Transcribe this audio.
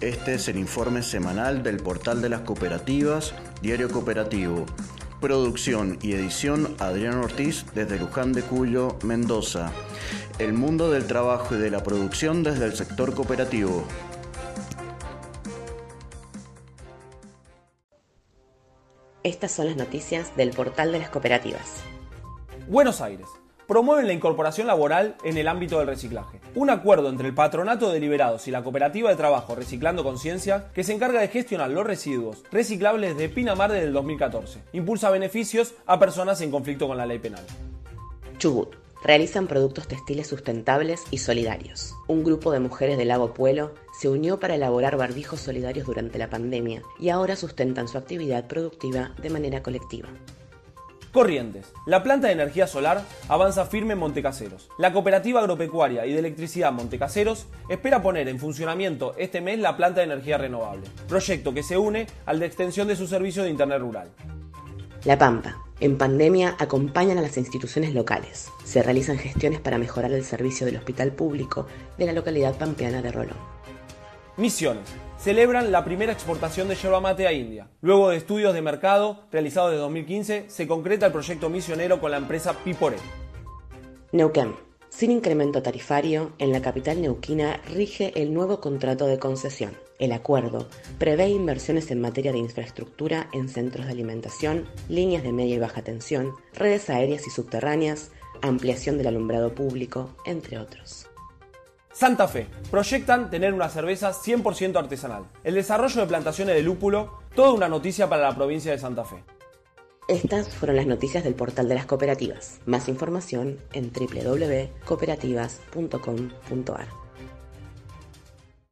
Este es el informe semanal del portal de las cooperativas, Diario Cooperativo. Producción y edición Adrián Ortiz desde Luján de Cuyo, Mendoza. El mundo del trabajo y de la producción desde el sector cooperativo. Estas son las noticias del portal de las cooperativas. Buenos Aires promueven la incorporación laboral en el ámbito del reciclaje. Un acuerdo entre el Patronato de Liberados y la Cooperativa de Trabajo Reciclando Conciencia, que se encarga de gestionar los residuos reciclables de Pinamar desde el 2014, impulsa beneficios a personas en conflicto con la ley penal. Chubut. Realizan productos textiles sustentables y solidarios. Un grupo de mujeres del Lago Puelo se unió para elaborar barbijos solidarios durante la pandemia y ahora sustentan su actividad productiva de manera colectiva. Corrientes. La planta de energía solar avanza firme en Montecaseros. La Cooperativa Agropecuaria y de Electricidad Montecaseros espera poner en funcionamiento este mes la planta de energía renovable, proyecto que se une al de extensión de su servicio de Internet rural. La Pampa. En pandemia acompañan a las instituciones locales. Se realizan gestiones para mejorar el servicio del hospital público de la localidad pampeana de Rolón. Misiones celebran la primera exportación de yerba mate a India. Luego de estudios de mercado realizados en 2015, se concreta el proyecto misionero con la empresa Piporé. Neuquén. Sin incremento tarifario, en la capital neuquina rige el nuevo contrato de concesión. El acuerdo prevé inversiones en materia de infraestructura en centros de alimentación, líneas de media y baja tensión, redes aéreas y subterráneas, ampliación del alumbrado público, entre otros. Santa Fe. Proyectan tener una cerveza 100% artesanal. El desarrollo de plantaciones de lúpulo, toda una noticia para la provincia de Santa Fe. Estas fueron las noticias del portal de las cooperativas. Más información en www.cooperativas.com.ar.